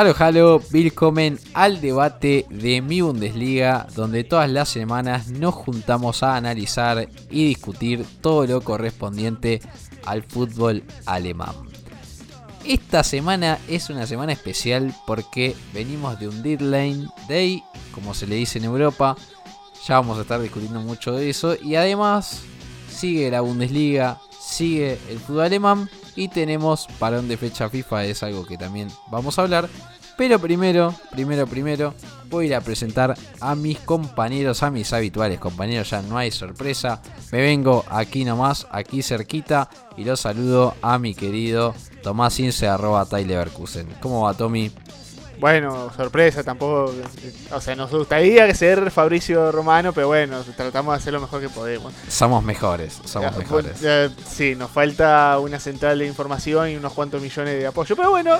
Halo, halo, willkommen al debate de mi Bundesliga, donde todas las semanas nos juntamos a analizar y discutir todo lo correspondiente al fútbol alemán. Esta semana es una semana especial porque venimos de un deadline day, como se le dice en Europa. Ya vamos a estar discutiendo mucho de eso y además sigue la Bundesliga, sigue el fútbol alemán y tenemos parón de fecha FIFA, es algo que también vamos a hablar. Pero primero, primero, primero, voy a ir a presentar a mis compañeros, a mis habituales compañeros, ya no hay sorpresa. Me vengo aquí nomás, aquí cerquita, y los saludo a mi querido Tomás ¿Cómo va, Tommy? Bueno, sorpresa, tampoco. O sea, nos gustaría ser Fabricio Romano, pero bueno, tratamos de hacer lo mejor que podemos. Somos mejores, somos mejores. sí, nos falta una central de información y unos cuantos millones de apoyo, pero bueno.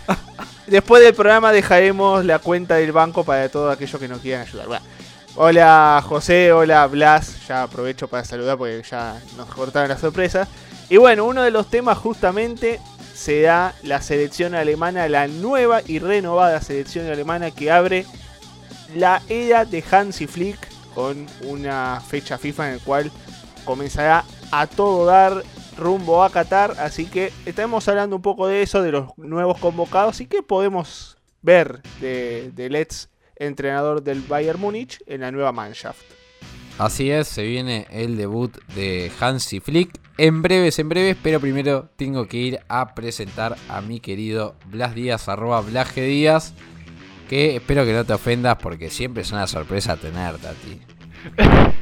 después del programa dejaremos la cuenta del banco para todos aquellos que nos quieran ayudar. hola José, hola Blas, ya aprovecho para saludar porque ya nos cortaron la sorpresa. Y bueno, uno de los temas justamente se da la selección alemana, la nueva y renovada selección alemana que abre la era de Hansi Flick con una fecha FIFA en la cual comenzará a todo dar rumbo a Qatar. Así que estamos hablando un poco de eso, de los nuevos convocados y qué podemos ver de, de Let's entrenador del Bayern Múnich en la nueva Mannschaft. Así es, se viene el debut de Hansi Flick. En breves, en breves, pero primero tengo que ir a presentar a mi querido Blas Díaz, arroba Blas Díaz. Que espero que no te ofendas porque siempre es una sorpresa tenerte a ti.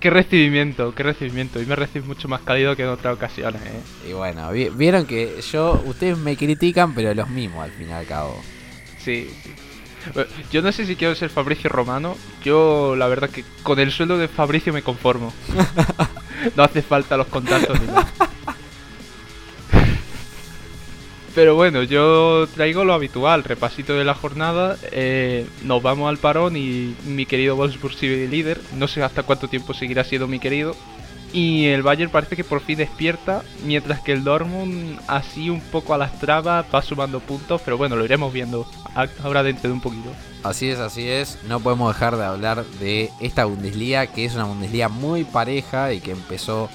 qué recibimiento, qué recibimiento. Y me recibes mucho más cálido que en otras ocasiones. ¿eh? Y bueno, vieron que yo, ustedes me critican, pero los mismos al fin y al cabo. Sí, sí. Yo no sé si quiero ser Fabricio Romano. Yo, la verdad, que con el sueldo de Fabricio me conformo. no hace falta los contactos ni nada. Pero bueno, yo traigo lo habitual, repasito de la jornada. Eh, nos vamos al parón y mi querido Wolfsburg sigue líder. No sé hasta cuánto tiempo seguirá siendo mi querido. Y el Bayern parece que por fin despierta, mientras que el Dortmund así un poco a las trabas va sumando puntos, pero bueno, lo iremos viendo ahora dentro de un poquito. Así es, así es. No podemos dejar de hablar de esta Bundesliga, que es una Bundesliga muy pareja y que empezó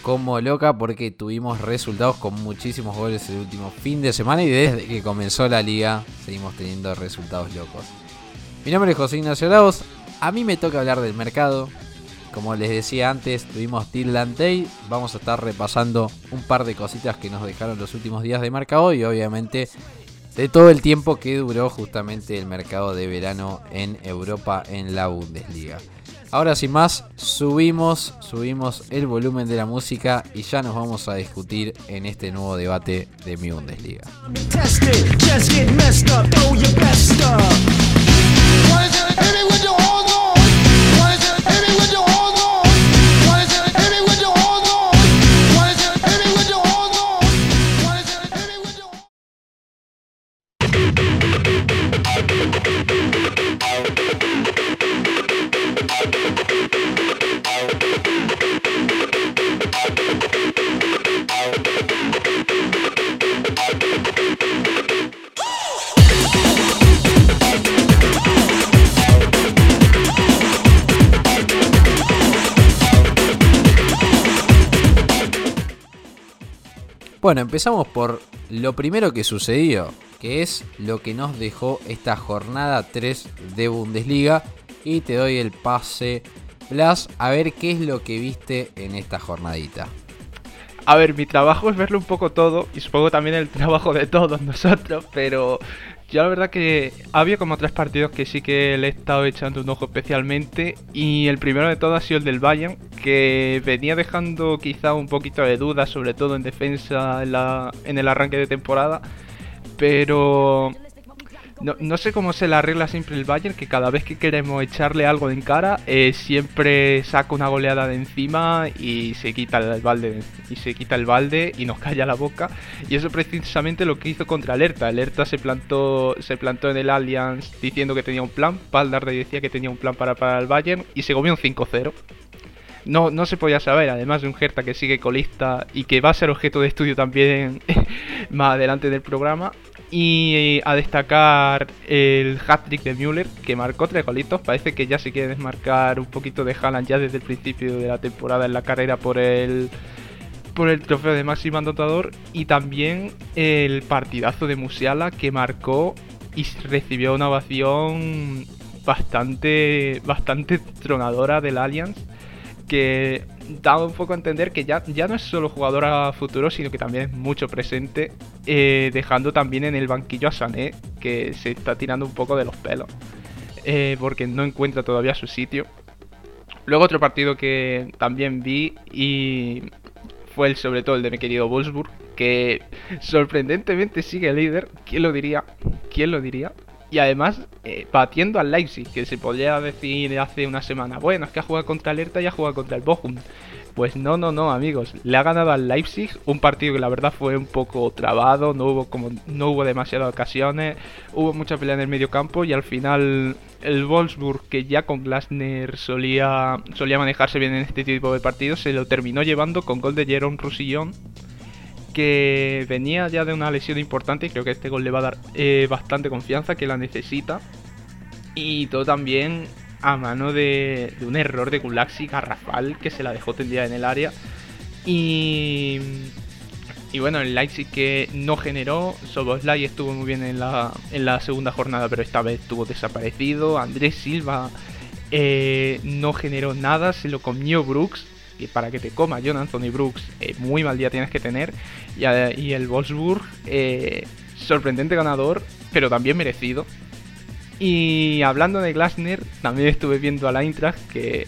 como loca porque tuvimos resultados con muchísimos goles el último fin de semana y desde que comenzó la liga seguimos teniendo resultados locos. Mi nombre es José Ignacio Laos. A mí me toca hablar del mercado, como les decía antes, tuvimos Tilland Day. Vamos a estar repasando un par de cositas que nos dejaron los últimos días de mercado y obviamente de todo el tiempo que duró justamente el mercado de verano en Europa en la Bundesliga. Ahora sin más, subimos, subimos el volumen de la música y ya nos vamos a discutir en este nuevo debate de mi Bundesliga. Bueno, empezamos por lo primero que sucedió, que es lo que nos dejó esta jornada 3 de Bundesliga. Y te doy el pase, Blas, a ver qué es lo que viste en esta jornadita. A ver, mi trabajo es verlo un poco todo y supongo también el trabajo de todos nosotros, pero yo la verdad que había como tres partidos que sí que le he estado echando un ojo especialmente y el primero de todos ha sido el del Bayern, que venía dejando quizá un poquito de dudas, sobre todo en defensa en, la, en el arranque de temporada, pero no, sé cómo se la arregla siempre el Bayern, que cada vez que queremos echarle algo en cara, eh, siempre saca una goleada de encima y se quita el balde y se quita el balde y nos calla la boca. Y eso precisamente lo que hizo contra Alerta. Alerta se plantó, se plantó en el Allianz diciendo que tenía un plan. Paldarde decía que tenía un plan para parar al Bayern y se comió un 5-0. No, no se podía saber, además de un Hertha que sigue colista y que va a ser objeto de estudio también más adelante del programa. Y a destacar el hat-trick de Müller, que marcó tres golitos. Parece que ya se quiere desmarcar un poquito de Haaland ya desde el principio de la temporada en la carrera por el, por el trofeo de máximo anotador. Y también el partidazo de Musiala, que marcó y recibió una ovación bastante, bastante tronadora del Allianz. Que da un poco a entender que ya, ya no es solo jugador a futuro, sino que también es mucho presente, eh, dejando también en el banquillo a Sané, que se está tirando un poco de los pelos, eh, porque no encuentra todavía su sitio. Luego otro partido que también vi y fue el, sobre todo el de mi querido Wolfsburg, que sorprendentemente sigue líder, ¿quién lo diría? ¿Quién lo diría? Y además, eh, batiendo al Leipzig, que se podría decir hace una semana, bueno, es que ha jugado contra el Hertha y ha jugado contra el Bochum. Pues no, no, no, amigos. Le ha ganado al Leipzig, un partido que la verdad fue un poco trabado, no hubo como no hubo demasiadas ocasiones, hubo mucha pelea en el medio campo y al final el Wolfsburg, que ya con Glasner solía solía manejarse bien en este tipo de partidos, se lo terminó llevando con gol de Jerome Roussillon que venía ya de una lesión importante y creo que este gol le va a dar eh, bastante confianza, que la necesita. Y todo también a mano de, un error de Gulaxi garrafal que se la dejó tendida en el área. Y, y bueno, el Leipzig que no generó, Soboslai estuvo muy bien en la, en la segunda jornada, pero esta vez estuvo desaparecido. Andrés Silva eh, no generó nada, se lo comió Brooks que para que te coma John Anthony Brooks, eh, muy mal día tienes que tener. Y, el Wolfsburg, eh, sorprendente ganador, pero también merecido. Y hablando de Glasner, también estuve viendo a la Eintracht que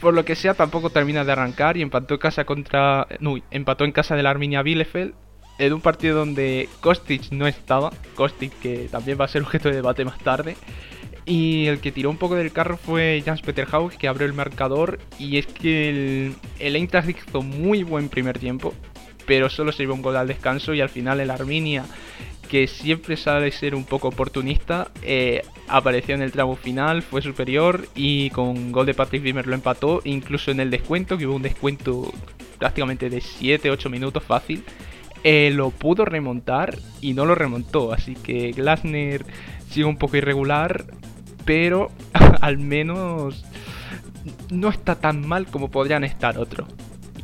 por lo que sea tampoco termina de arrancar y empató en casa contra no, empató en casa de la Arminia Bielefeld en un partido donde Kostic no estaba, Kostic que también va a ser objeto de debate más tarde. Y el que tiró un poco del carro fue Jans Peter Haug, que abrió el marcador. Y es que el, el hizo muy buen primer tiempo, pero solo se llevó un gol al descanso. Y al final el Arminia, que siempre sabe ser un poco oportunista, eh, apareció en el tramo final, fue superior y con gol de Patrick Wimmer lo empató. Incluso en el descuento, que hubo un descuento prácticamente de 7-8 minutos fácil. Eh, lo pudo remontar y no lo remontó. Así que Glasner sigue un poco irregular pero al menos no está tan mal como podrían estar otros.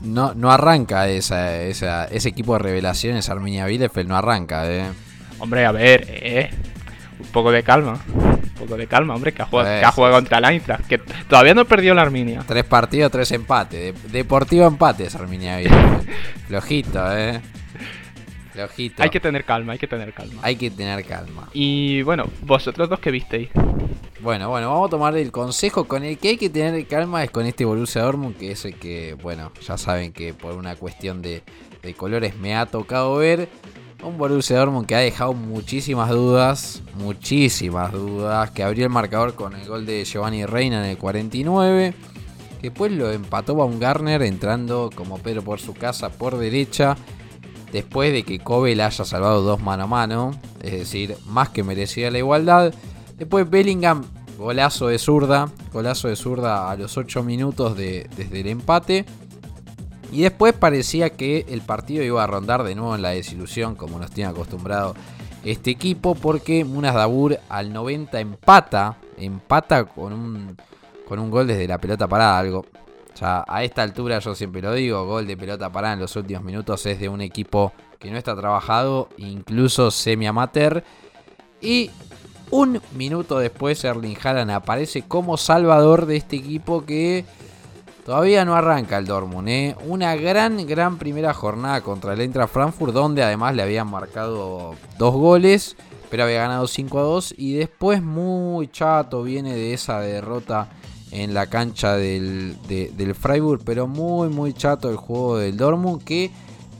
No, no arranca esa, ese equipo de revelaciones, Arminia Bielefeld no arranca, eh. Hombre, a ver, eh, un poco de calma. Un poco de calma, hombre, que ha jugado, que ha jugado contra el Eintracht, que todavía no perdió la Arminia. Tres partidos, tres empates. deportivo empate es Arminia Bielefeld. Flojito, eh. Hay que tener calma, hay que tener calma. Hay que tener calma. Y bueno, vosotros dos que visteis. Bueno, bueno, vamos a tomar el consejo con el que hay que tener calma es con este Borussia Dortmund, que es el que, bueno, ya saben que por una cuestión de, colores me ha tocado ver. Un Borussia Dortmund que ha dejado muchísimas dudas, muchísimas dudas, que abrió el marcador con el gol de Giovanni Reina en el 49, que después lo empató Baumgartner entrando como Pedro por su casa por derecha después de que Kobe le haya salvado dos mano a mano, es decir, más que merecía la igualdad. Después Bellingham, golazo de zurda, golazo de zurda a los 8 minutos desde el empate. Y después parecía que el partido iba a rondar de nuevo en la desilusión, como nos tiene acostumbrado este equipo, porque Munas Dabur al 90 empata, empata con un, con un gol desde la pelota parada, algo a esta altura yo siempre lo digo, gol de pelota parada en los últimos minutos es de un equipo que no está trabajado, incluso semi-amateur. Y un minuto después Erling Haaland aparece como salvador de este equipo que Todavía no arranca el Dortmund, ¿eh? Una gran, gran primera jornada contra el Eintracht Frankfurt, donde además le habían marcado dos goles, pero había ganado 5 a 2. Y después, muy chato, viene de esa derrota en la cancha del, del Freiburg, pero muy, muy chato el juego del Dortmund, que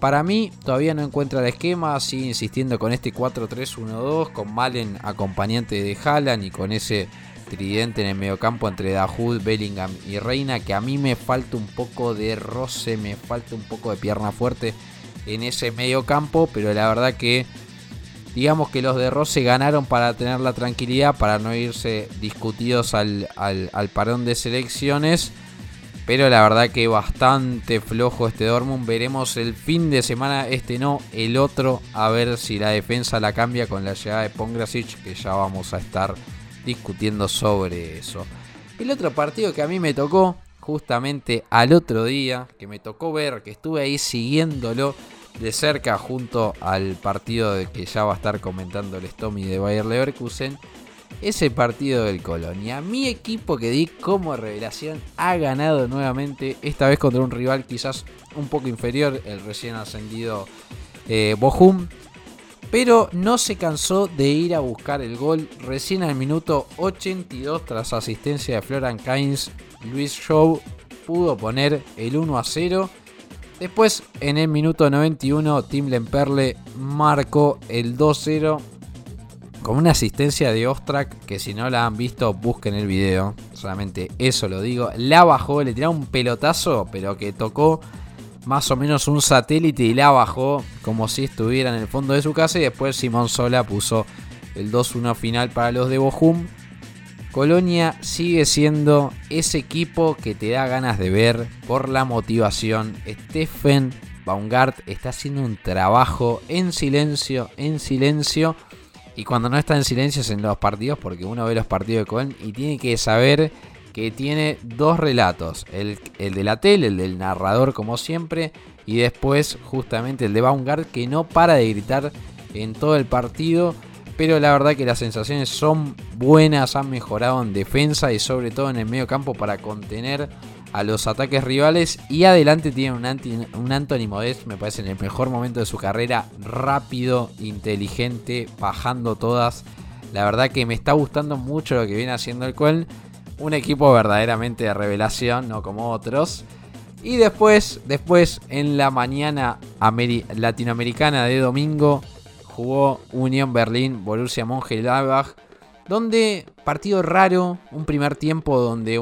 para mí todavía no encuentra el esquema, sigue insistiendo con este 4-3-1-2, con Malen acompañante de Haaland y con ese tridente en el mediocampo entre Dahoud, Bellingham y Reina, que a mí me falta un poco de roce, me falta un poco de pierna fuerte en ese mediocampo, pero la verdad que digamos que los de roce ganaron para tener la tranquilidad, para no irse discutidos al, al, parón de selecciones. Pero la verdad que bastante flojo este Dortmund. Veremos el fin de semana, este no, el otro, a ver si la defensa la cambia con la llegada de Pongrasic, que ya vamos a estar discutiendo sobre eso. El otro partido que a mí me tocó justamente al otro día, que me tocó ver, que estuve ahí siguiéndolo de cerca junto al partido de que ya va a estar comentando el Stomy de Bayer Leverkusen, ese partido del Colonia. Mi equipo que di como revelación ha ganado nuevamente, esta vez contra un rival quizás un poco inferior, el recién ascendido eh, pero no se cansó de ir a buscar el gol. Recién al minuto 82, tras asistencia de Florian Kainz, Luis Shaw pudo poner el 1 a 0. Después, en el minuto 91, Tim Lemperle marcó el 2-0 con una asistencia de Ostrak que si no la han visto busquen el video. Solamente eso lo digo. La bajó, le tiró un pelotazo, pero que tocó más o menos un satélite y la bajó como si estuviera en el fondo de su casa y después Simón Sola puso el 2-1 final para los de Bochum. Colonia sigue siendo ese equipo que te da ganas de ver por la motivación. Stephen Baumgart está haciendo un trabajo en silencio, en silencio. Y cuando no está en silencio es en los partidos, porque uno ve los partidos de Colón y tiene que saber que tiene dos relatos, el, de la tele, el del narrador como siempre, y después justamente el de Baumgart que no para de gritar en todo el partido, pero la verdad que las sensaciones son buenas, han mejorado en defensa y sobre todo en el medio campo para contener a los ataques rivales y adelante tiene un, un Anthony Modest, me parece en el mejor momento de su carrera, rápido, inteligente, bajando todas. La verdad que me está gustando mucho lo que viene haciendo el Coel un equipo verdaderamente de revelación, no como otros. Y después, después en la mañana latinoamericana de domingo, jugó Unión Berlín, Borussia Mönchengladbach, donde partido raro, un primer tiempo donde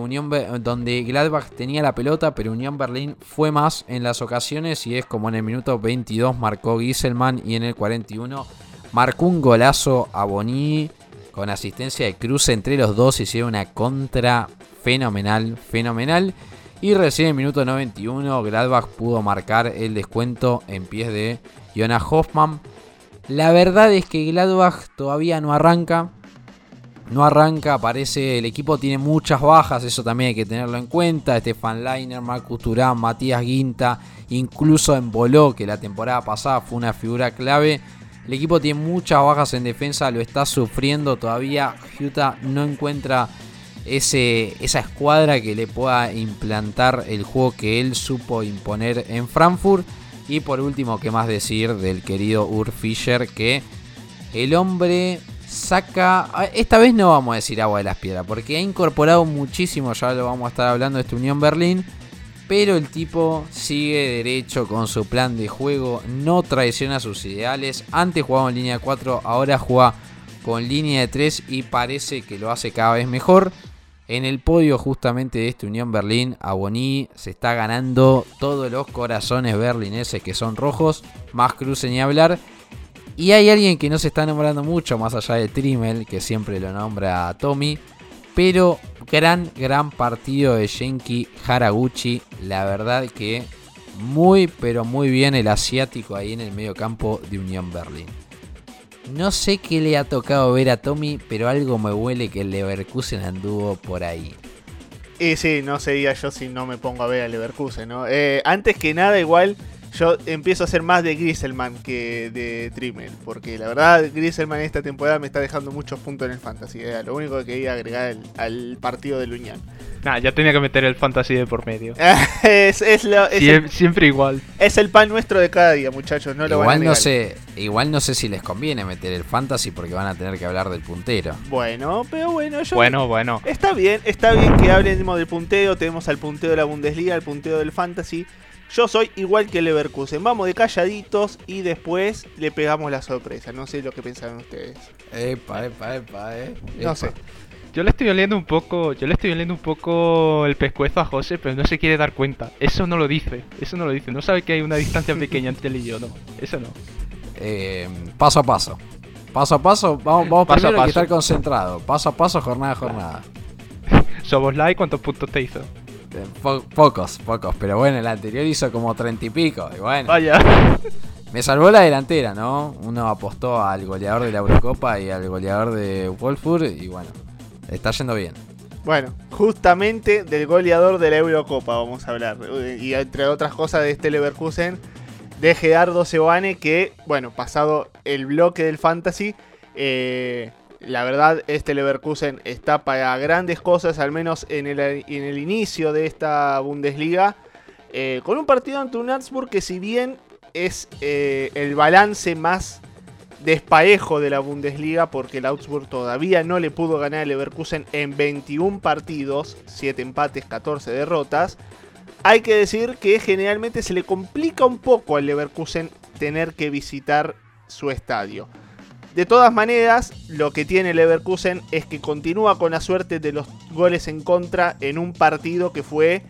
donde Gladbach tenía la pelota, pero Unión Berlín fue más en las ocasiones y es como en el minuto 22 marcó Gieselman y en el 41 marcó un golazo a Boni con asistencia de Cruz entre los dos hicieron una contra fenomenal, fenomenal. Y recién en el minuto 91 Gladbach pudo marcar el descuento en pies de Jonas Hoffman. La verdad es que Gladbach todavía no arranca. No arranca, parece el equipo tiene muchas bajas, eso también hay que tenerlo en cuenta. Stefan Leiner, Marcus Turán, Matías Guinta, incluso en Boló, que la temporada pasada fue una figura clave. El equipo tiene muchas bajas en defensa, lo está sufriendo todavía. Utah no encuentra ese, esa escuadra que le pueda implantar el juego que él supo imponer en Frankfurt. Y por último, ¿qué más decir del querido Ur Fischer? Que el hombre saca. Esta vez no vamos a decir agua de las piedras, porque ha incorporado muchísimo, ya lo vamos a estar hablando de esta Unión Berlín pero el tipo sigue derecho con su plan de juego, no traiciona sus ideales. Antes jugaba en línea 4, ahora juega con línea de 3 y parece que lo hace cada vez mejor. En el podio justamente de esta Unión Berlín, Aboni se está ganando todos los corazones berlineses que son rojos, más cruce ni hablar. Y hay alguien que no se está nombrando mucho, más allá de Trimmel, que siempre lo nombra a Tommy. Pero gran, gran partido de Genki Haraguchi. La verdad que muy, pero muy bien el asiático ahí en el medio campo de Unión Berlín. No sé qué le ha tocado ver a Tommy, pero algo me huele que el Leverkusen anduvo por ahí. Y sí, no sería yo si no me pongo a ver a Leverkusen, ¿no? Eh, antes que nada, igual, yo empiezo a ser más de Griselman que de Trimmel. Porque la verdad, Griselman esta temporada me está dejando muchos puntos en el fantasy. Era lo único que quería agregar al, partido de Luñán. Nah, ya tenía que meter el fantasy de por medio. es, siempre igual. Es el pan nuestro de cada día, muchachos. No lo igual van a no sé, igual no sé si les conviene meter el fantasy porque van a tener que hablar del puntero. Bueno, pero bueno, yo. Bueno, bueno. Está bien, está bien que hablemos del punteo. Tenemos al punteo de la Bundesliga, al punteo del fantasy. Yo soy igual que Leverkusen. Vamos de calladitos y después le pegamos la sorpresa. No sé lo que pensaron ustedes. Epa, epa, epa, eh. No sé. Yo le estoy oliendo un poco, yo le estoy oliendo un poco el pescuezo a José, pero no se quiere dar cuenta. Eso no lo dice, eso no lo dice. No sabe que hay una distancia pequeña entre él y yo, no. Eso no. Eh, paso a paso. Paso a paso, vamos, vamos paso primero a estar concentrado. Paso a paso, jornada a jornada. Somos like, ¿cuántos puntos te hizo? Eh, pocos, pocos. Pero bueno, el anterior hizo como treinta y pico. Y bueno. Vaya. Me salvó la delantera, ¿no? Uno apostó al goleador de la Eurocopa y al goleador de Wolfsburg y bueno, Está yendo bien. Bueno, justamente del goleador de la Eurocopa vamos a hablar. Y entre otras cosas de este Leverkusen, de Gerardo Sebane, que, bueno, pasado el bloque del Fantasy, eh, la verdad, este Leverkusen está para grandes cosas, al menos en el, inicio de esta Bundesliga. Eh, con un partido ante un Augsburg que si bien es eh, el balance más desparejo de la Bundesliga porque el Augsburg todavía no le pudo ganar al Leverkusen en 21 partidos, 7 empates, 14 derrotas. Hay que decir que generalmente se le complica un poco al Leverkusen tener que visitar su estadio. De todas maneras, lo que tiene Leverkusen es que continúa con la suerte de los goles en contra en un partido que fue,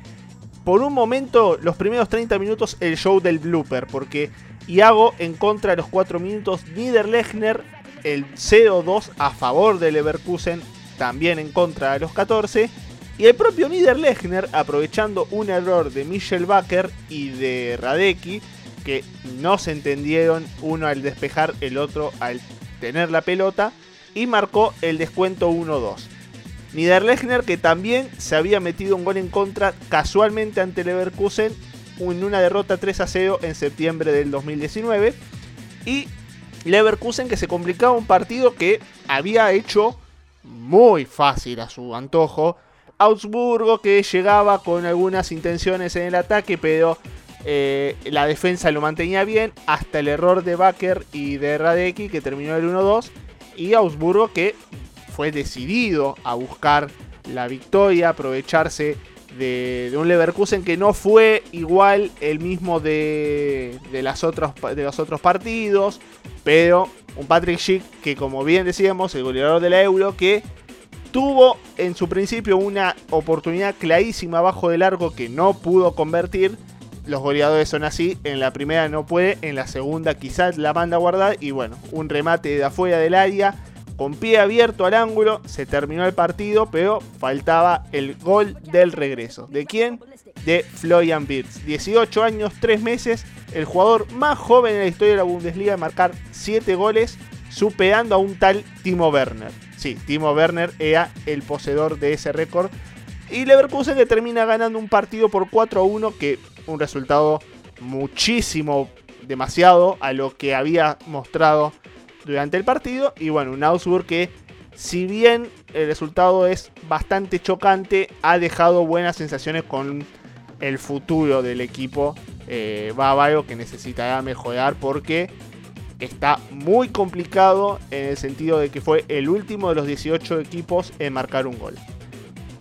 por un momento, los primeros 30 minutos, el show del blooper, porque Iago en contra de los 4 minutos. Niederlechner, el 0-2 a favor de Leverkusen, también en contra de los 14. Y el propio Niederlechner, aprovechando un error de Michel Baker y de Radecki, que no se entendieron, uno al despejar, el otro al tener la pelota, y marcó el descuento 1-2. Niederlechner, que también se había metido un gol en contra casualmente ante Leverkusen en una derrota 3 a 0 en septiembre del 2019. Y Leverkusen que se complicaba un partido que había hecho muy fácil a su antojo. Augsburgo que llegaba con algunas intenciones en el ataque, pero eh, la defensa lo mantenía bien hasta el error de Baker y de Radecki que terminó el 1-2. Y Augsburgo que fue decidido a buscar la victoria, aprovecharse de, un Leverkusen que no fue igual el mismo de, las de los otros partidos, pero un Patrick Schick que como bien decíamos, el goleador de la Euro, que tuvo en su principio una oportunidad clarísima abajo del arco que no pudo convertir. Los goleadores son así, en la primera no puede, en la segunda quizás la manda a guardar y bueno, un remate de afuera del área con pie abierto al ángulo, se terminó el partido, pero faltaba el gol del regreso. ¿De quién? De Florian Wirtz. 18 años, 3 meses, el jugador más joven en la historia de la Bundesliga de marcar 7 goles, superando a un tal Timo Werner. Sí, Timo Werner era el poseedor de ese récord. Y Leverkusen termina ganando un partido por 4 a 1, que un resultado muchísimo, demasiado a lo que había mostrado durante el partido. Y bueno, un Augsburg que, si bien el resultado es bastante chocante, ha dejado buenas sensaciones con el futuro del equipo eh, bávaro que necesitará mejorar porque está muy complicado en el sentido de que fue el último de los 18 equipos en marcar un gol.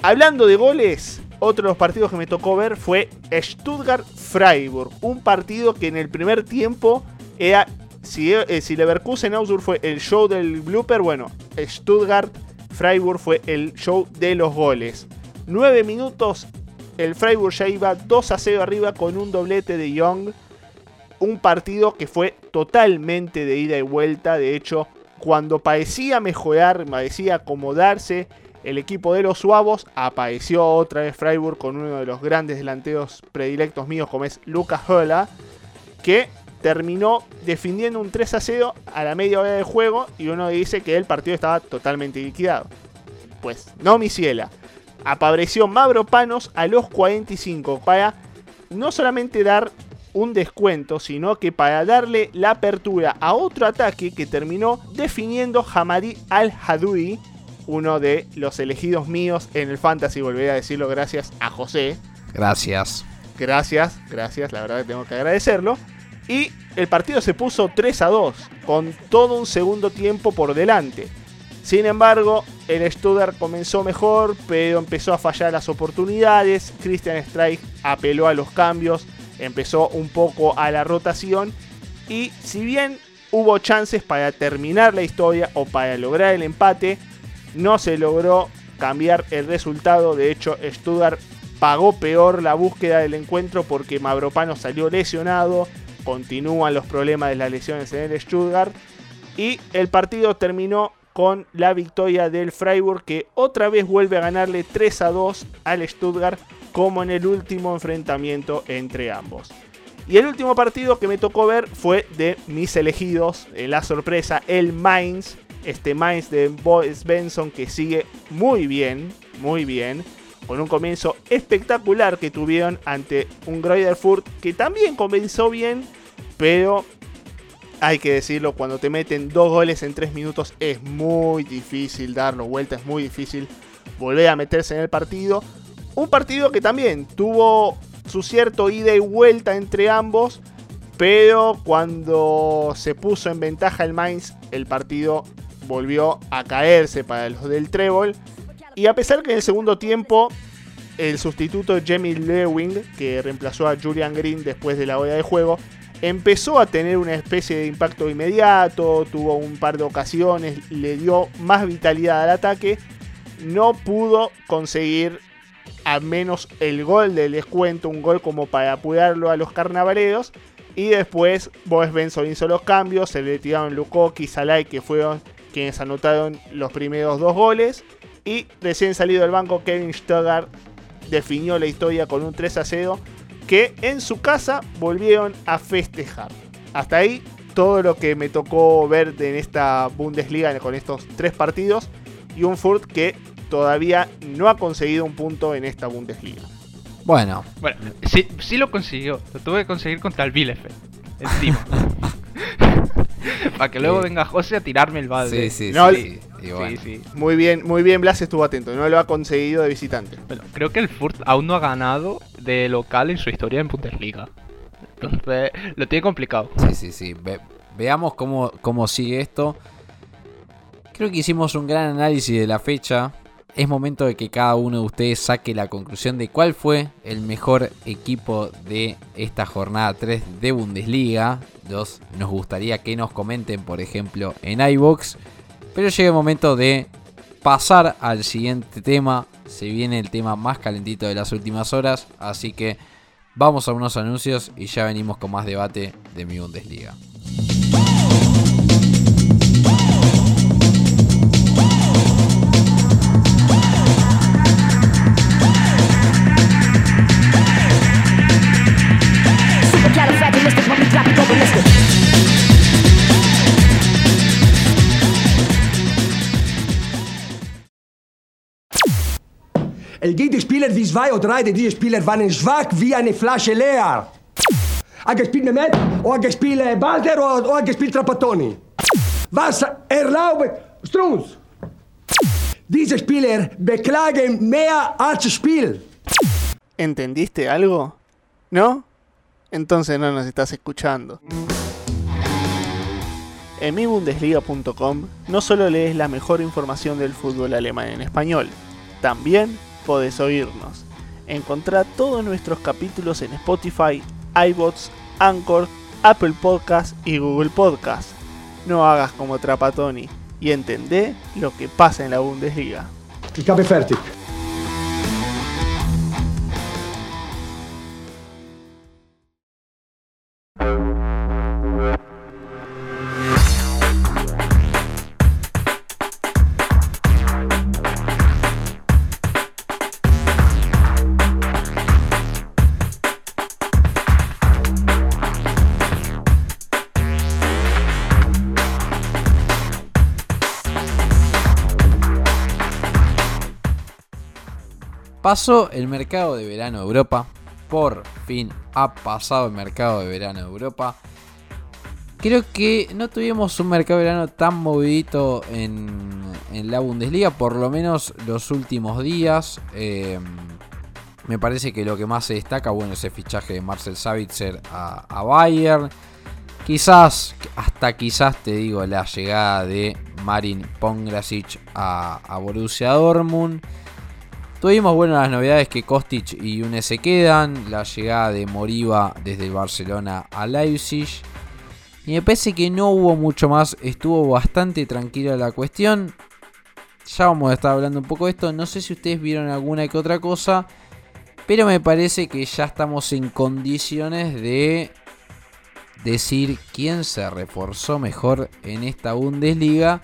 Hablando de goles, otro de los partidos que me tocó ver fue Stuttgart-Freiburg, un partido que en el primer tiempo era si, eh, Leverkusen Augsburg fue el show del blooper, bueno, Stuttgart Freiburg fue el show de los goles. 9 minutos, el Freiburg ya iba 2 a 0 arriba con un doblete de Young. Un partido que fue totalmente de ida y vuelta. De hecho, cuando parecía mejorar, parecía acomodarse el equipo de los suavos, apareció otra vez Freiburg con uno de los grandes delanteros predilectos míos, como es Lucas Hola, que terminó defendiendo un 3 a 0 a la media hora de juego y uno dice que el partido estaba totalmente liquidado. Pues no, mi ciela. Apareció Mavro Panos a los 45 para no solamente dar un descuento, sino que para darle la apertura a otro ataque que terminó definiendo Hamadi Al-Hadoui, uno de los elegidos míos en el Fantasy, volveré a decirlo gracias a José. Gracias. Gracias, gracias, la verdad que tengo que agradecerlo. Y el partido se puso 3 a 2, con todo un segundo tiempo por delante. Sin embargo, el Stuttgart comenzó mejor, pero empezó a fallar las oportunidades. Christian Streich apeló a los cambios, empezó un poco a la rotación. Y si bien hubo chances para terminar la historia o para lograr el empate, no se logró cambiar el resultado. De hecho, Stuttgart pagó peor la búsqueda del encuentro porque Mavropano salió lesionado. Continúan los problemas de las lesiones en el Stuttgart. Y el partido terminó con la victoria del Freiburg que otra vez vuelve a ganarle 3 a 2 al Stuttgart como en el último enfrentamiento entre ambos. Y el último partido que me tocó ver fue de mis elegidos, la sorpresa, el Mainz, este Mainz de Boris Benson que sigue muy bien, muy bien, con un comienzo espectacular que tuvieron ante un Furt que también comenzó bien, pero hay que decirlo, cuando te meten dos goles en tres minutos es muy difícil darlo vuelta, es muy difícil volver a meterse en el partido. Un partido que también tuvo su cierto ida y vuelta entre ambos, pero cuando se puso en ventaja el Mainz, el partido volvió a caerse para los del Trébol. Y a pesar que en el segundo tiempo el sustituto Jamie Lewing, que reemplazó a Julian Green después de la hora de juego, empezó a tener una especie de impacto inmediato, tuvo un par de ocasiones, le dio más vitalidad al ataque, no pudo conseguir al menos el gol del descuento, un gol como para apurarlo a los carnavaleros. Y después Boes Benson hizo los cambios, se le tiraron Lukoki Salai, que fueron quienes anotaron los primeros dos goles. Y recién salido del banco, Kevin Stuttgart definió la historia con un 3 a 0 que en su casa volvieron a festejar. Hasta ahí todo lo que me tocó ver en esta Bundesliga con estos tres partidos y un Furt que todavía no ha conseguido un punto en esta Bundesliga. Bueno. Bueno, sí, sí lo consiguió. Lo tuve que conseguir contra el Bielefeld. Encima. Para que luego venga José a tirarme el balde. Sí, sí, sí. sí, sí. Muy bien, muy bien, Blas estuvo atento. No lo ha conseguido de visitante. Bueno, creo que el Furt aún no ha ganado de local en su historia en Bundesliga. Entonces, lo tiene complicado. Sí, sí, sí. veamos cómo, cómo sigue esto. Creo que hicimos un gran análisis de la fecha. Es momento de que cada uno de ustedes saque la conclusión de cuál fue el mejor equipo de esta jornada 3 de Bundesliga. Nos gustaría que nos comenten, por ejemplo, en iBox. Pero llega el momento de pasar al siguiente tema. Se viene el tema más calentito de las últimas horas. Así que vamos a unos anuncios y ya venimos con más debate de mi Bundesliga. El Gegenspieler wie zwei oder drei der Spieler waren schwach wie eine Flasche leer. Ha gespielt Mehmet, o ha gespielt Balder, o ha gespielt Trapattoni. Was erlaubt Strunz? Diese Spieler beklagen mehr als Spiel. ¿Entendiste algo? ¿No? Entonces no nos estás escuchando. En mibundesliga.com no solo lees la mejor información del fútbol alemán en español, también podés oírnos. Encontrá todos nuestros capítulos en Spotify, iBots, Anchor, Apple Podcast y Google Podcast. No hagas como Trapatoni y entendé lo que pasa en la Bundesliga. Pasó el mercado de verano de Europa. por fin ha pasado el mercado de verano de Europa. Creo que no tuvimos un mercado de verano tan movidito en, la Bundesliga, por lo menos los últimos días. Em, me parece que lo que más se destaca, bueno, es el fichaje de Marcel Savitzer a, a Bayern. Quizás, hasta quizás te digo, la llegada de Marin Pongrasic a, a Borussia Dortmund. Tuvimos bueno las novedades que Kostic y Yune se quedan, la llegada de Moriba desde el Barcelona a Leipzig. Y me parece que no hubo mucho más, estuvo bastante tranquila la cuestión. Ya vamos a estar hablando un poco de esto, no sé si ustedes vieron alguna que otra cosa, pero me parece que ya estamos en condiciones de decir quién se reforzó mejor en esta Bundesliga.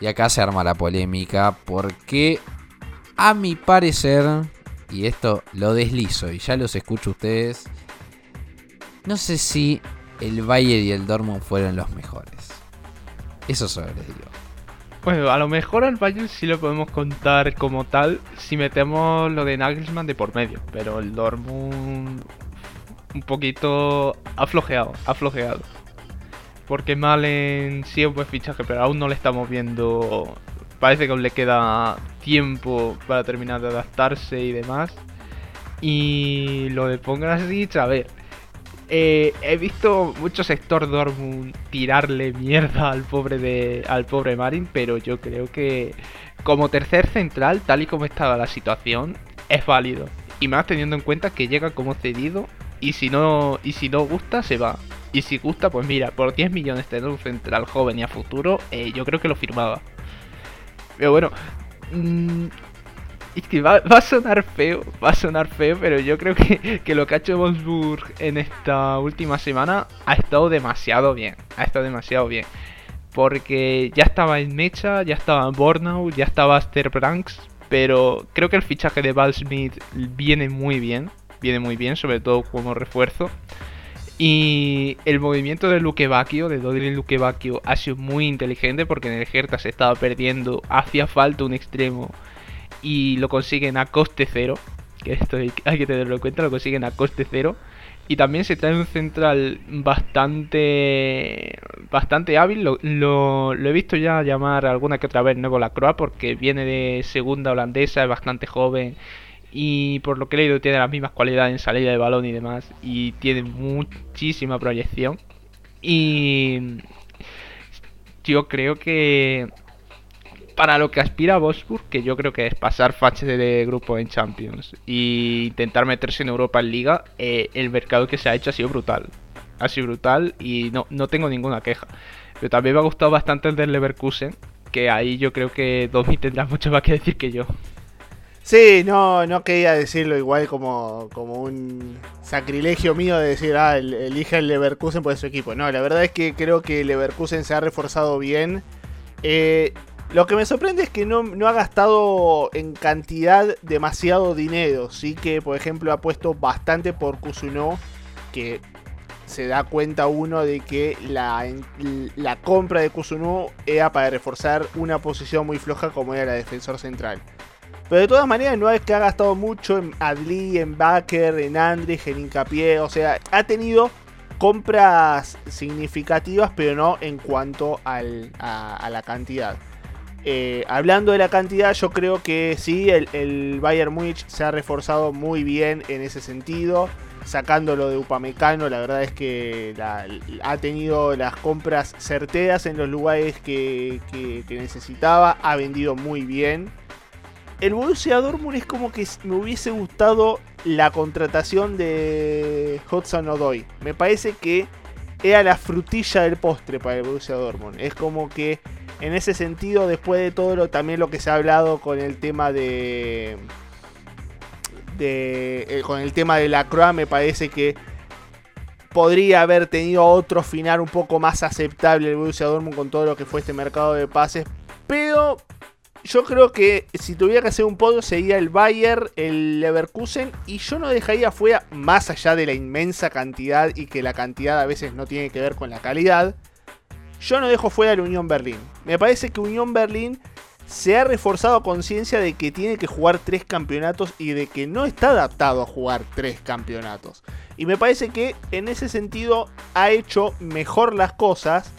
Y acá se arma la polémica porque a mi parecer, y esto lo deslizo y ya los escucho ustedes, no sé si el Bayern y el Dortmund fueron los mejores. Eso solo les digo. Bueno, a lo mejor al Bayern sí lo podemos contar como tal si metemos lo de Nagelsmann de por medio, pero el Dortmund un poquito aflojeado, aflojeado. Porque Malen sí es buen fichaje, pero aún no le estamos viendo parece que aún le queda tiempo para terminar de adaptarse y demás. Y lo de Pongrasic, a ver. Eh, he visto mucho sector Dortmund tirarle mierda al pobre de al pobre Marin, pero yo creo que como tercer central, tal y como estaba la situación, es válido. Y más teniendo en cuenta que llega como cedido y si no y si no gusta se va. Y si gusta, pues mira, por 10 millones tener un central joven y a futuro, eh, yo creo que lo firmaba. Pero bueno, mm, que va, a sonar feo, va a sonar feo, pero yo creo que, lo que ha hecho Wolfsburg en esta última semana ha estado demasiado bien. Ha estado demasiado bien. Porque ya estaba en Mecha, ya estaba Bornau, ya estaba Ster Branks. Pero creo que el fichaje de Val Smith viene muy bien. Viene muy bien, sobre todo como refuerzo. Y el movimiento de Luque Bacchio, de Dodrin Luque Bacchio, ha sido muy inteligente porque en el Hertha se estaba perdiendo, hacía falta un extremo y lo consiguen a coste cero. Que esto hay, que tenerlo en cuenta, lo consiguen a coste cero. Y también se trae un central bastante bastante hábil. Lo, lo, he visto ya llamar alguna que otra vez Nuevo Lacroix porque viene de segunda holandesa, es bastante joven y por lo que he leído tiene las mismas cualidades en salida de balón y demás y tiene muchísima proyección y yo creo que para lo que aspira Wolfsburg, que yo creo que es pasar fase de grupo en Champions e intentar meterse en Europa en Liga, eh, el mercado que se ha hecho ha sido brutal. Ha sido brutal y no, no tengo ninguna queja. Pero también me ha gustado bastante el del Leverkusen, que ahí yo creo que Domi tendrá mucho más que decir que yo. Sí, no, no quería decirlo igual como, como un sacrilegio mío de decir, ah, elige el Leverkusen por su equipo. No, la verdad es que creo que Leverkusen se ha reforzado bien. Eh, lo que me sorprende es que no, ha gastado en cantidad demasiado dinero. Sí que, por ejemplo, ha puesto bastante por Kusuno, que se da cuenta uno de que la, la compra de Kusuno era para reforzar una posición muy floja como era la defensor central. Pero de todas maneras no es que ha gastado mucho en Adli, en Baker, en Andrés, en Hincapié. O sea, ha tenido compras significativas, pero no en cuanto a, la cantidad. Eh, hablando de la cantidad, yo creo que sí, el, Bayern Munich se ha reforzado muy bien en ese sentido. Sacándolo de Upamecano, la verdad es que ha tenido las compras certeras en los lugares que necesitaba. Ha vendido muy bien el Borussia Dortmund es como que me hubiese gustado la contratación de Hudson Odoi. Me parece que era la frutilla del postre para el Borussia Dortmund. Es como que en ese sentido, después de todo lo, también lo que se ha hablado con el tema de, de eh, con el tema de la Croa, me parece que podría haber tenido otro final un poco más aceptable el Borussia Dortmund con todo lo que fue este mercado de pases, pero yo creo que si tuviera que hacer un podio sería el Bayern, el Leverkusen y yo no dejaría fuera, más allá de la inmensa cantidad y que la cantidad a veces no tiene que ver con la calidad, yo no dejo fuera el Unión Berlín. Me parece que Unión Berlín se ha reforzado conciencia de que tiene que jugar tres campeonatos y de que no está adaptado a jugar tres campeonatos. Y me parece que en ese sentido ha hecho mejor las cosas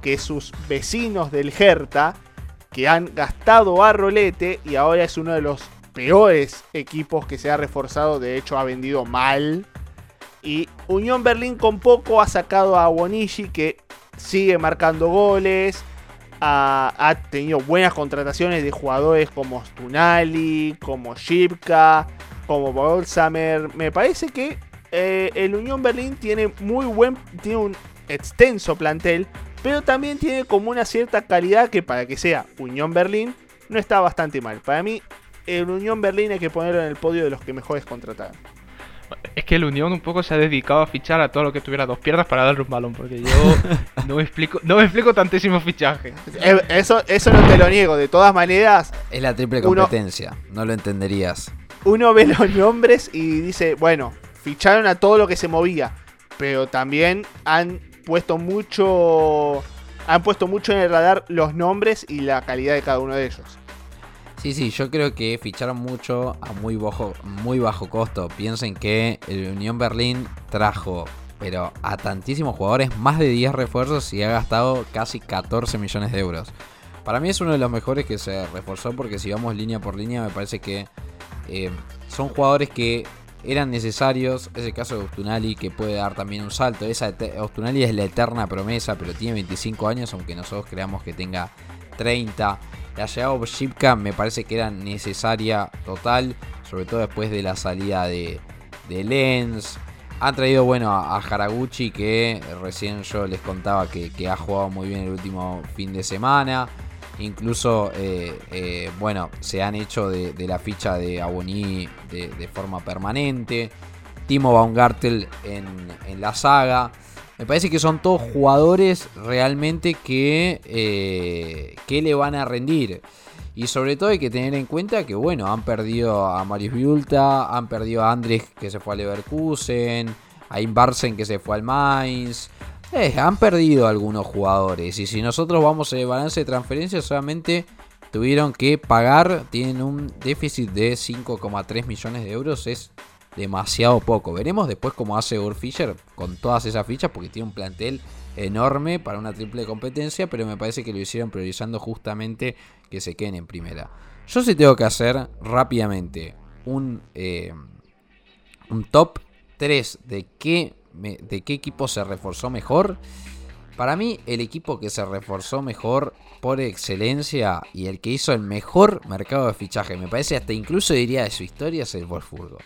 que sus vecinos del Hertha, que han gastado a rolete y ahora es uno de los peores equipos que se ha reforzado, de hecho ha vendido mal. Y Unión Berlín con poco ha sacado a Bonici que sigue marcando goles, ha, tenido buenas contrataciones de jugadores como Stunali, como Shipka, como Bolsamer. Me parece que eh, el Unión Berlín tiene muy buen, tiene un extenso plantel, pero también tiene como una cierta calidad que para que sea Unión Berlín no está bastante mal. Para mí, el Unión Berlín hay que ponerlo en el podio de los que mejores contrataron. Es que el Unión un poco se ha dedicado a fichar a todo lo que tuviera dos piernas para darle un balón, porque yo no me explico, no me explico tantísimo fichaje. Eh, eso, eso no te lo niego, de todas maneras. Es la triple competencia, no lo entenderías. Uno ve los nombres y dice, bueno, ficharon a todo lo que se movía, pero también han puesto mucho han puesto mucho en el radar los nombres y la calidad de cada uno de ellos. Sí, sí, yo creo que ficharon mucho a muy bajo, muy bajo costo. Piensen que el Unión Berlín trajo, pero a tantísimos jugadores, más de 10 refuerzos y ha gastado casi 14 millones de euros. Para mí es uno de los mejores que se reforzó porque si vamos línea por línea me parece que eh, son jugadores que eran necesarios. Es el caso de Ostunali que puede dar también un salto. Esa Ostunali es la eterna promesa, pero tiene 25 años, aunque nosotros creamos que tenga 30. La llegada de Shipka me parece que era necesaria total, sobre todo después de la salida de, de Lens. Han traído bueno a, Haraguchi que recién yo les contaba que, ha jugado muy bien el último fin de semana. Incluso, eh, eh, bueno, se han hecho de, la ficha de Aboni de, forma permanente. Timo Baumgartel en, la saga. Me parece que son todos jugadores realmente que, eh, que le van a rendir. Y sobre todo hay que tener en cuenta que, bueno, han perdido a Marius Viulta, han perdido a Andrés que se fue al Leverkusen, a Inbarsen que se fue al Mainz. Eh, han perdido algunos jugadores. Y si nosotros vamos a balance de transferencias, solamente tuvieron que pagar, tienen un déficit de 5,3 millones de euros. Es demasiado poco. Veremos después cómo hace Ur con todas esas fichas, porque tiene un plantel enorme para una triple competencia, pero me parece que lo hicieron priorizando justamente que se queden en primera. Yo sí tengo que hacer rápidamente un, eh, un top 3 de qué, de qué equipo se reforzó mejor. Para mí, el equipo que se reforzó mejor por excelencia y el que hizo el mejor mercado de fichaje, me parece hasta incluso diría de su historia, es el Wolfsburgo.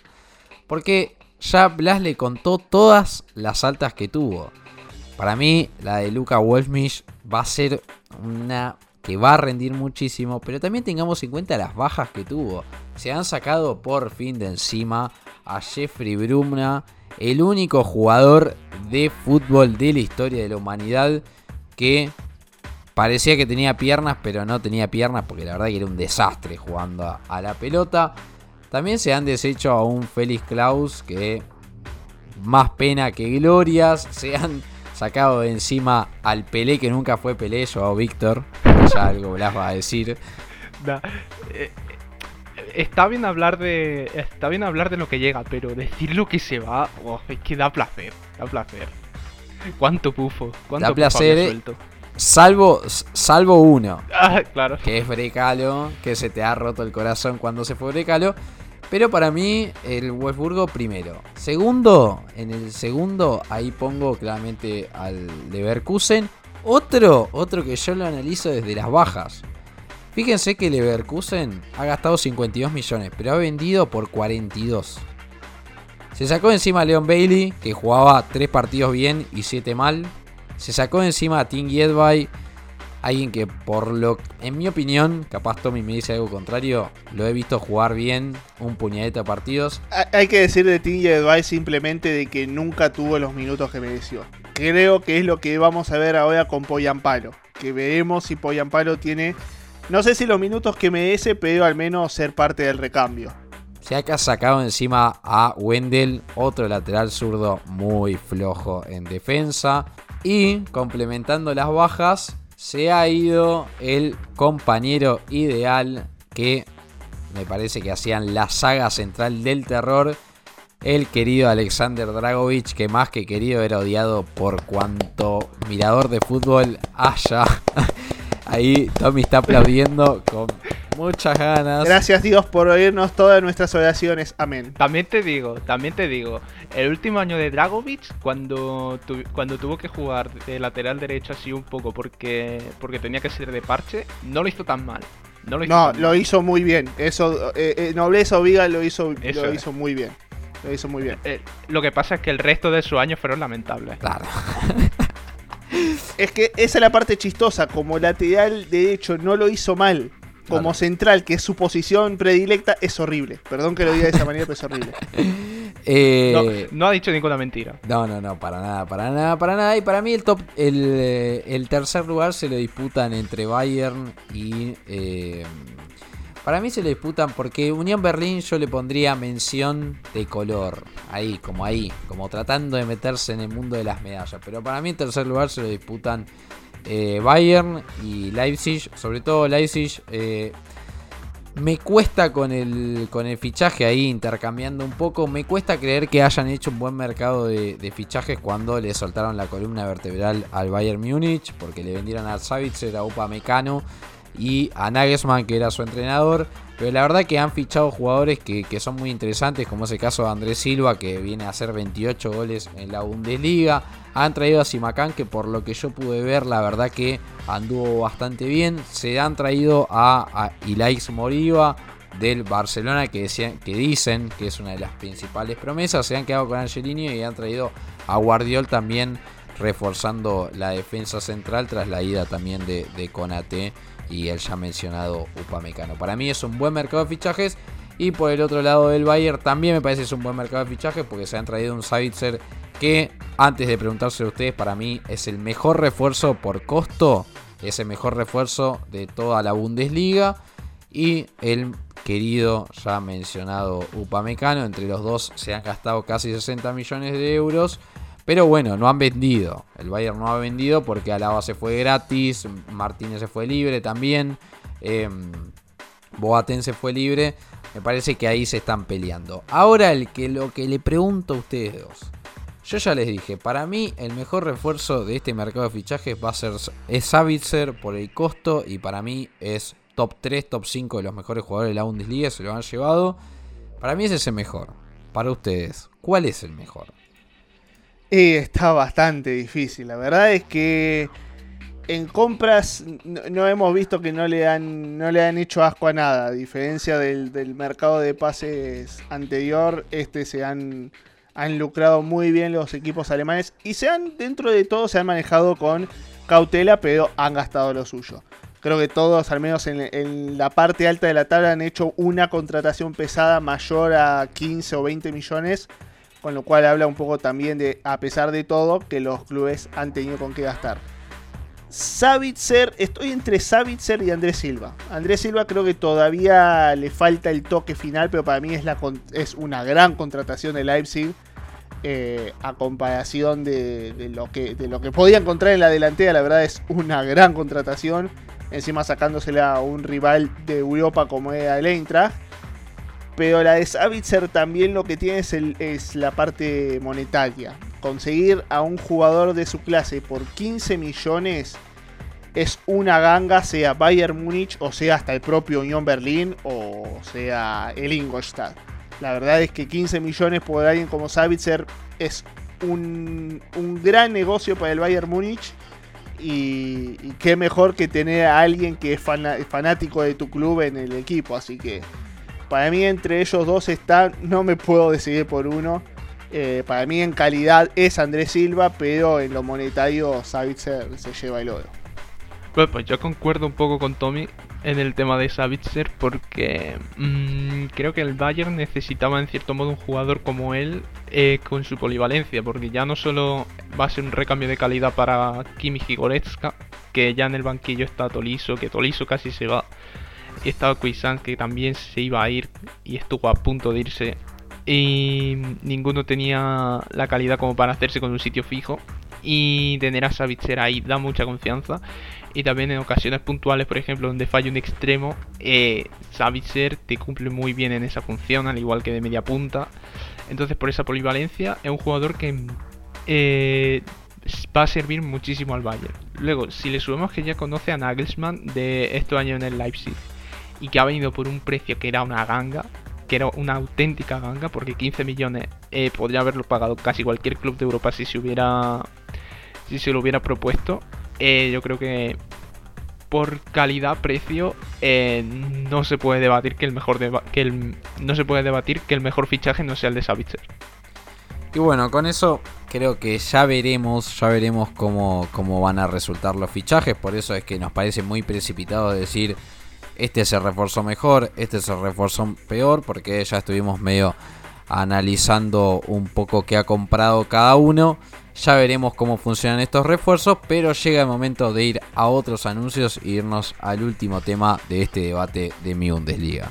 Porque ya Blas le contó todas las altas que tuvo. Para mí, la de Luca Wolfmish va a ser una que va a rendir muchísimo, pero también tengamos en cuenta las bajas que tuvo. Se han sacado por fin de encima a Jeffrey Brumna, el único jugador de fútbol de la historia de la humanidad que parecía que tenía piernas, pero no tenía piernas porque la verdad que era un desastre jugando a la pelota. También se han deshecho a un Félix Klaus que más pena que glorias. Se han sacado de encima al Pelé que nunca fue Pelé, yo Víctor. Ya algo las va a decir. Eh, está bien hablar de. Está bien hablar de lo que llega, pero decir lo que se va, oh, es que da placer. Da placer. Cuánto pufo. Cuánto da placer. Salvo, salvo uno. Ah, claro. Que es Brecalo, que se te ha roto el corazón cuando se fue Brecalo. Pero para mí, el Wolfsburgo primero. Segundo, en el segundo, ahí pongo claramente al Leverkusen. Otro, otro que yo lo analizo desde las bajas. Fíjense que Leverkusen ha gastado 52 millones, pero ha vendido por 42. Se sacó encima a Leon Bailey, que jugaba 3 partidos bien y 7 mal. Se sacó encima a Tim Yedby, alguien que por lo en mi opinión, capaz Tommy me dice algo contrario, lo he visto jugar bien un puñadito de partidos. Hay que decir de Tingy Advice simplemente de que nunca tuvo los minutos que mereció. Creo que es lo que vamos a ver ahora con Poyampalo. Que veremos si Poyampalo tiene, no sé si los minutos que merece, pero al menos ser parte del recambio. Se ha sacado encima a Wendell, otro lateral zurdo muy flojo en defensa. Y complementando las bajas, se ha ido el compañero ideal que me parece que hacían la saga central del terror. El querido Alexander Dragovich, que más que querido era odiado por cuanto mirador de fútbol haya. Ahí Tommy está aplaudiendo con muchas ganas. Gracias Dios por oírnos todas nuestras oraciones. Amén. También te digo, también te digo, el último año de Dragovic, cuando, cuando tuvo que jugar de lateral derecho así un poco porque, porque tenía que ser de parche, no lo hizo tan mal. No, lo hizo, muy bien. Eso, eh, eh, Nobleza Viga lo hizo, lo hizo muy bien. Lo hizo muy bien. Eh, lo que pasa es que el resto de sus años fueron lamentables. Claro. es que esa es la parte chistosa. Como lateral, de hecho, no lo hizo mal. Como central, que es su posición predilecta, es horrible. Perdón que lo diga de esa manera, pero es horrible. Eh, no, ha dicho ninguna mentira. No, no, no, para nada, para nada, para nada. Y para mí el top, el, eh, tercer lugar se lo disputan entre Bayern y... Eh, para mí se lo disputan porque Unión Berlín yo le pondría mención de color. Ahí, como ahí, como tratando de meterse en el mundo de las medallas. Pero para mí en tercer lugar se lo disputan Bayern y Leipzig. Sobre todo Leipzig me cuesta con el, con el fichaje ahí intercambiando un poco. Me cuesta creer que hayan hecho un buen mercado de, fichajes cuando le soltaron la columna vertebral al Bayern Múnich. Porque le vendieron a Savitzer, a Upa Mecano y a Nagelsmann, que era su entrenador. Pero la verdad que han fichado jugadores que, que, son muy interesantes, como es el caso de Andrés Silva, que viene a hacer 28 goles en la Bundesliga. Han traído a Simacán, que por lo que yo pude ver, la verdad que anduvo bastante bien. Se han traído a, a Moriva del Barcelona, que, decían, que dicen que es una de las principales promesas. Se han quedado con Angelini y han traído a Guardiol también, reforzando la defensa central tras la ida también de, de Conate y el ya mencionado Upamecano. Para mí es un buen mercado de fichajes. Y por el otro lado del Bayern también me parece que es un buen mercado de fichajes porque se han traído un Savitzer que antes de preguntárselo a ustedes para mí es el mejor refuerzo por costo. Es el mejor refuerzo de toda la Bundesliga. Y el querido ya mencionado Upamecano. Entre los dos se han gastado casi 60 millones de euros. Pero bueno, no han vendido. El Bayern no ha vendido porque Alaba se fue gratis. Martínez se fue libre también. Eh, Boateng se fue libre. Me parece que ahí se están peleando. Ahora el que lo que le pregunto a ustedes dos. Yo ya les dije, para mí el mejor refuerzo de este mercado de fichajes va a ser es Savitzer por el costo y para mí es top 3, top 5 de los mejores jugadores de la Bundesliga, se lo han llevado. Para mí es el mejor. Para ustedes, ¿cuál es el mejor? Está bastante difícil. La verdad es que en compras no, hemos visto que no le, han, no le han hecho asco a nada. A diferencia del, mercado de pases anterior, este se han, han lucrado muy bien los equipos alemanes y se han, dentro de todo, se han manejado con cautela, pero han gastado lo suyo. Creo que todos, al menos en, en, la parte alta de la tabla, han hecho una contratación pesada mayor a 15 o 20 millones con lo cual habla un poco también de, a pesar de todo, que los clubes han tenido con qué gastar. Savitzer, estoy entre Savitzer y Andrés Silva. Andrés Silva creo que todavía le falta el toque final, pero para mí es, la, es una gran contratación de Leipzig. Eh, a comparación de, lo que, de lo que podía encontrar en la delantera, la verdad es una gran contratación. Encima sacándosela a un rival de Europa como era el Eintracht. Pero la de Savitzer también lo que tiene es, la parte monetaria. Conseguir a un jugador de su clase por 15 millones es una ganga, sea Bayern Múnich o sea hasta el propio Unión Berlín o sea el Ingolstadt. La verdad es que 15 millones por alguien como Savitzer es un, gran negocio para el Bayern Múnich. Y, qué mejor que tener a alguien que es fanático de tu club en el equipo. Así que para mí entre ellos dos está, no me puedo decidir por uno. Eh, para mí en calidad es Andrés Silva, pero en lo monetario Savitzer se lleva el oro. Bueno, pues yo concuerdo un poco con Tommy en el tema de Savitzer porque mm, creo que el Bayern necesitaba en cierto modo un jugador como él eh, con su polivalencia, porque ya no solo va a ser un recambio de calidad para Kimi Goretzka, que ya en el banquillo está Toliso, que Toliso casi se va, y estaba Cuisant que también se iba a ir y estuvo a punto de irse. Y ninguno tenía la calidad como para hacerse con un sitio fijo. Y tener a Savitzer ahí da mucha confianza. Y también en ocasiones puntuales, por ejemplo, donde falla un extremo, eh, Savitzer te cumple muy bien en esa función, al igual que de media punta. Entonces, por esa polivalencia, es un jugador que eh, va a servir muchísimo al Bayern. Luego, si le subimos que ya conoce a Nagelsmann de estos años en el Leipzig y que ha venido por un precio que era una ganga, que era una auténtica ganga, porque 15 millones eh, podría haberlo pagado casi cualquier club de Europa si se hubiera si se lo hubiera propuesto. Eh, yo creo que por calidad precio eh, no se puede debatir que el mejor que el, no se puede debatir que el mejor fichaje no sea el de Savitzer. Y bueno, con eso creo que ya veremos, ya veremos cómo, cómo van a resultar los fichajes. Por eso es que nos parece muy precipitado decir este se reforzó mejor, este se reforzó peor, porque ya estuvimos medio analizando un poco qué ha comprado cada uno. Ya veremos cómo funcionan estos refuerzos, pero llega el momento de ir a otros anuncios e irnos al último tema de este debate de mi Bundesliga.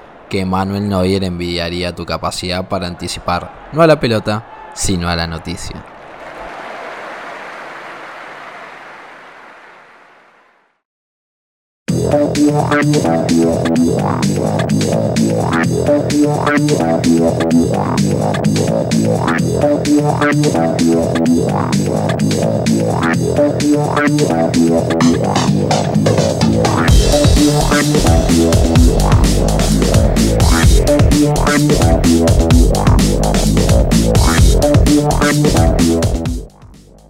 que Manuel Neuer envidiaría tu capacidad para anticipar no a la pelota, sino a la noticia.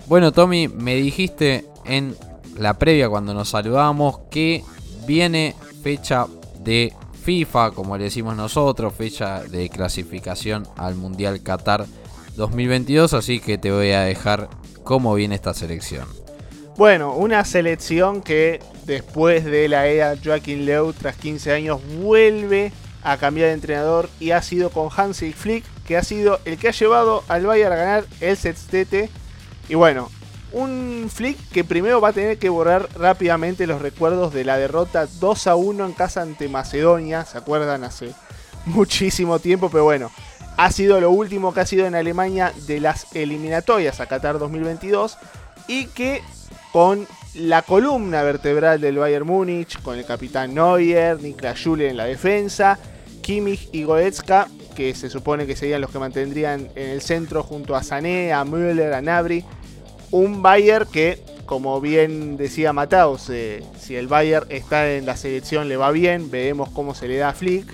Bueno, Tommy, me dijiste en la previa cuando nos saludamos que viene fecha de FIFA, como le decimos nosotros, fecha de clasificación al Mundial Qatar 2022, así que te voy a dejar cómo viene esta selección. Bueno, una selección que después de la era Joaquín Leu, tras 15 años, vuelve a cambiar de entrenador y ha sido con Hansi Flick, que ha sido el que ha llevado al Bayern a ganar el Sextete. Y bueno, un Flick que primero va a tener que borrar rápidamente los recuerdos de la derrota 2 a 1 en casa ante Macedonia, ¿se acuerdan? Hace muchísimo tiempo, pero bueno, ha sido lo último que ha sido en Alemania de las eliminatorias a Qatar 2022 y que con la columna vertebral del Bayern Múnich, con el capitán Neuer, Niklas Schule en la defensa, Kimmich y Goetzka, que se supone que serían los que mantendrían en el centro junto a Sané, a Müller, a Nabri. Un Bayern que, como bien decía Mataus, eh, si el Bayern está en la selección le va bien, veremos cómo se le da Flick.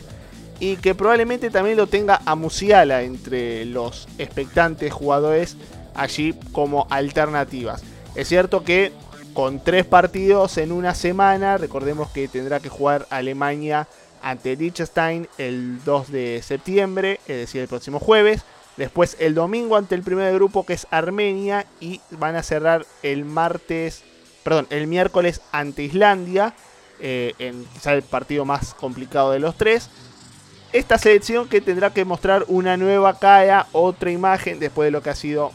Y que probablemente también lo tenga a Musiala entre los expectantes jugadores allí como alternativas. Es cierto que con tres partidos en una semana, recordemos que tendrá que jugar Alemania ante Liechtenstein el 2 de septiembre, es decir, el próximo jueves. Después el domingo ante el primer grupo que es Armenia y van a cerrar el martes, perdón, el miércoles ante Islandia, eh, quizá el partido más complicado de los tres. Esta selección que tendrá que mostrar una nueva cara, otra imagen después de lo que ha sido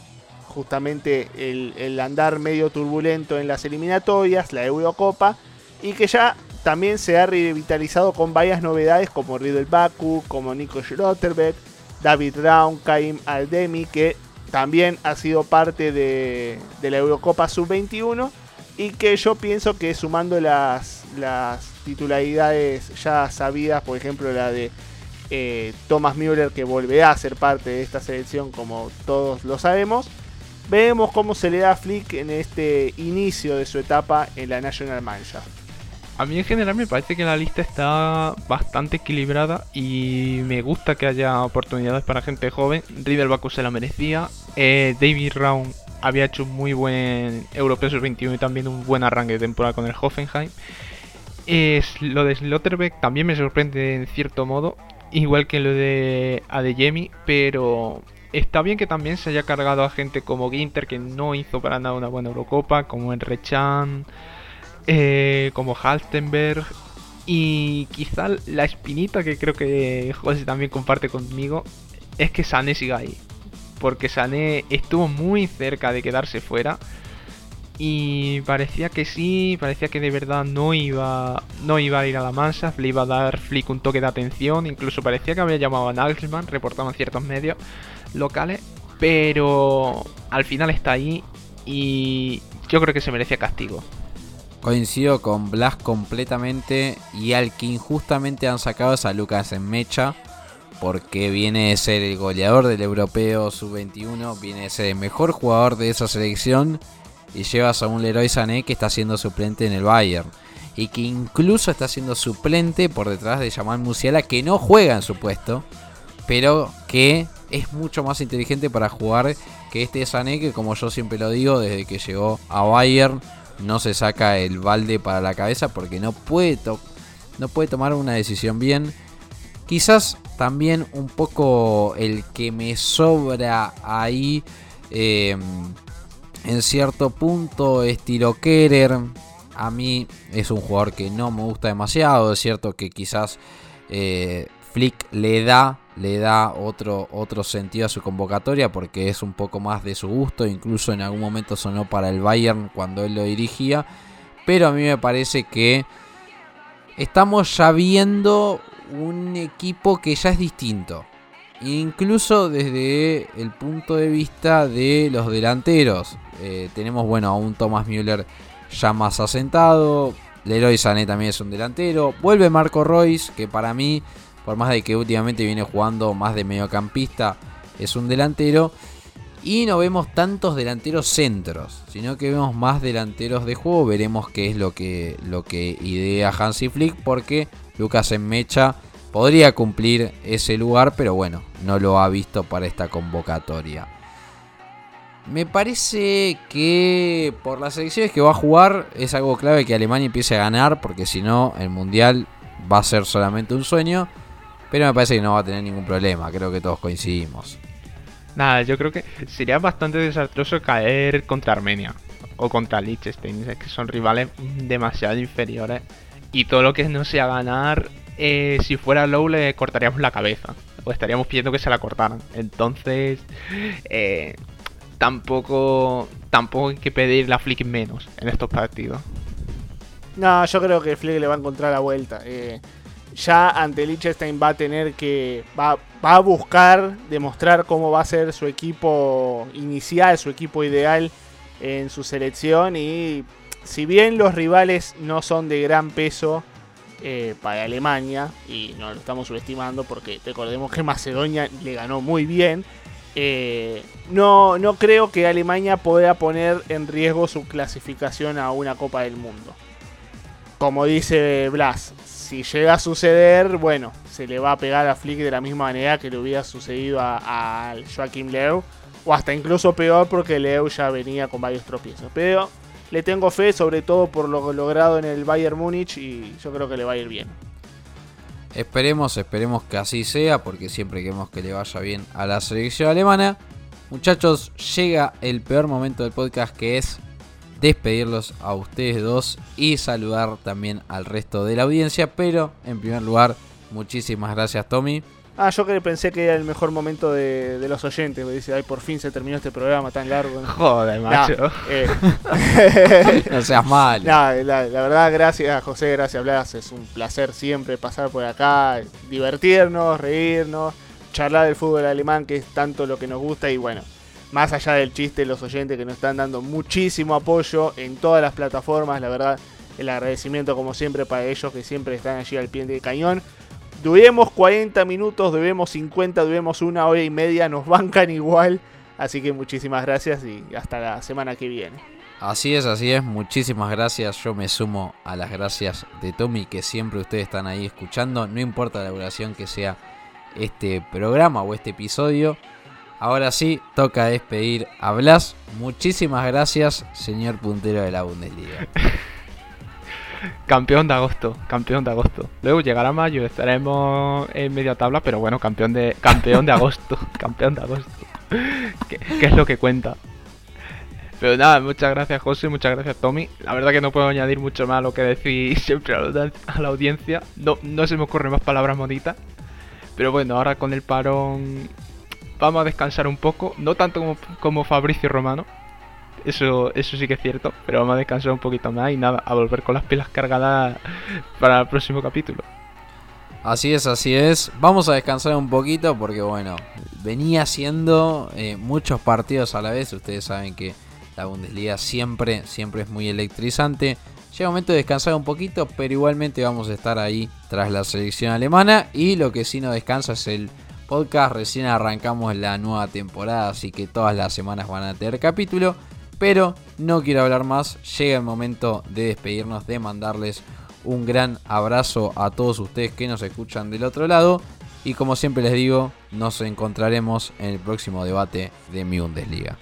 justamente el, andar medio turbulento en las eliminatorias, la Eurocopa, y que ya también se ha revitalizado con varias novedades como Riddle Baku, como Nico Schlotterbeck, David Raun, Kaim Aldemi, que también ha sido parte de, la Eurocopa Sub-21 y que yo pienso que sumando las, las titularidades ya sabidas, por ejemplo la de eh, Thomas Müller que volverá a ser parte de esta selección como todos lo sabemos, vemos cómo se le da a Flick en este inicio de su etapa en la National Mannschaft. A mí en general me parece que la lista está bastante equilibrada y me gusta que haya oportunidades para gente joven. Riddle Baku se la merecía. Eh, David Round había hecho un muy buen Europeo Sub-21 y también un buen arranque de temporada con el Hoffenheim. Es, lo de Slotterbeck también me sorprende en cierto modo, igual que lo de Adeyemi, pero está bien que también se haya cargado a gente como Ginter, que no hizo para nada una buena Eurocopa, como Enrechan, eh, como Halstenberg, y quizá la espinita que creo que José también comparte conmigo es que Sané siga ahí. Porque Sané estuvo muy cerca de quedarse fuera. Y parecía que sí, parecía que de verdad no iba, no iba a ir a la mansa, le iba a dar Flick un toque de atención, incluso parecía que había llamado a Nagelsmann, reportaban ciertos medios locales, pero al final está ahí y yo creo que se merecía castigo. Coincido con Blas completamente y al que injustamente han sacado es a Lucas en Mecha porque viene de ser el goleador del europeo sub-21, viene de ser el mejor jugador de esa selección y llevas a un Leroy Sané que está siendo suplente en el Bayern y que incluso está siendo suplente por detrás de Jamal Musiala que no juega en su puesto, pero que es mucho más inteligente para jugar que este Sané que como yo siempre lo digo desde que llegó a Bayern no se saca el balde para la cabeza porque no puede, no puede tomar una decisión bien. Quizás también un poco el que me sobra ahí em, en cierto punto es Tiro Kerer. A mí es un jugador que no me gusta demasiado. Es cierto que quizás eh, Flick le da le da otro, otro sentido a su convocatoria porque es un poco más de su gusto, incluso en algún momento sonó para el Bayern cuando él lo dirigía, pero a mí me parece que estamos ya viendo un equipo que ya es distinto, incluso desde el punto de vista de los delanteros. Eh, tenemos bueno a un Thomas Müller ya más asentado, Leroy Sané también es un delantero, vuelve Marco Royce que para mí por más de que últimamente viene jugando más de mediocampista, es un delantero. Y no vemos tantos delanteros centros, sino que vemos más delanteros de juego. Veremos qué es lo que, lo que idea Hansi Flick, porque Lucas en Mecha podría cumplir ese lugar, pero bueno, no lo ha visto para esta convocatoria. Me parece que por las elecciones que va a jugar es algo clave que Alemania empiece a ganar, porque si no, el Mundial va a ser solamente un sueño. Pero me parece que no va a tener ningún problema, creo que todos coincidimos. Nada, yo creo que sería bastante desastroso caer contra Armenia o contra Liechtenstein, que son rivales demasiado inferiores. Y todo lo que no sea ganar, eh, si fuera Low le cortaríamos la cabeza. O estaríamos pidiendo que se la cortaran. Entonces, eh, tampoco, tampoco hay que pedir la Flick menos en estos partidos. No, yo creo que Flick le va a encontrar la vuelta. Eh, ya ante Liechtenstein va a tener que. Va, a buscar demostrar cómo va a ser su equipo inicial, su equipo ideal en su selección. Y si bien los rivales no son de gran peso eh, para Alemania, y no lo estamos subestimando porque recordemos que Macedonia le ganó muy bien. Eh, no, no creo que Alemania pueda poner en riesgo su clasificación a una Copa del Mundo. Como dice Blas, si llega a suceder, bueno, se le va a pegar a Flick de la misma manera que le hubiera sucedido a, Joaquim Leu. O hasta incluso peor porque Leu ya venía con varios tropiezos. Pero le tengo fe, sobre todo por lo logrado en el Bayern Múnich y yo creo que le va a ir bien. Esperemos, esperemos que así sea, porque siempre queremos que le vaya bien a la selección alemana. Muchachos, llega el peor momento del podcast que es despedirlos a ustedes dos y saludar también al resto de la audiencia. Pero en primer lugar, muchísimas gracias Tommy. Ah, yo que pensé que era el mejor momento de, los oyentes. Me dice, ay, por fin se terminó este programa tan largo. Joder, macho. Eh. no seas mal. la, verdad, gracias José, gracias Blas. Es un placer siempre pasar por acá, divertirnos, reírnos, charlar del fútbol alemán, que es tanto lo que nos gusta. Y bueno, más allá del chiste, los oyentes que nos están dando muchísimo apoyo en todas las plataformas, la verdad, el agradecimiento como siempre para ellos que siempre están allí al pie del cañón. Debemos 40 minutos, debemos 50, debemos una hora y media, nos bancan igual. Así que muchísimas gracias y hasta la semana que viene. Así es, así es, muchísimas gracias. Yo me sumo a las gracias de Tommy que siempre ustedes están ahí escuchando. No importa la duración que sea este programa o este episodio. Ahora sí, toca despedir a Blas. Muchísimas gracias, señor puntero de la Bundesliga. campeón de agosto, campeón de agosto. Luego llegará mayo, estaremos en media tabla, pero bueno, campeón de campeón de agosto, campeón de agosto. ¿Qué, es lo que cuenta? Pero nada, muchas gracias José, muchas gracias Tommy. La verdad que no puedo añadir mucho más a lo que decís siempre a la audiencia. No, no se me ocurren más palabras bonitas. Pero bueno, ahora con el parón vamos a descansar un poco. No tanto como, como Fabricio Romano, eso, eso sí que es cierto, pero vamos a descansar un poquito más y nada, a volver con las pilas cargadas para el próximo capítulo. Así es, así es. Vamos a descansar un poquito porque bueno, venía haciendo eh, muchos partidos a la vez. Ustedes saben que la Bundesliga siempre, siempre es muy electrizante. Llega momento de descansar un poquito, pero igualmente vamos a estar ahí tras la selección alemana. Y lo que sí no descansa es el podcast. Recién arrancamos la nueva temporada, así que todas las semanas van a tener capítulo. Pero no quiero hablar más, llega el momento de despedirnos, de mandarles un gran abrazo a todos ustedes que nos escuchan del otro lado. Y como siempre les digo, nos encontraremos en el próximo debate de mi Bundesliga.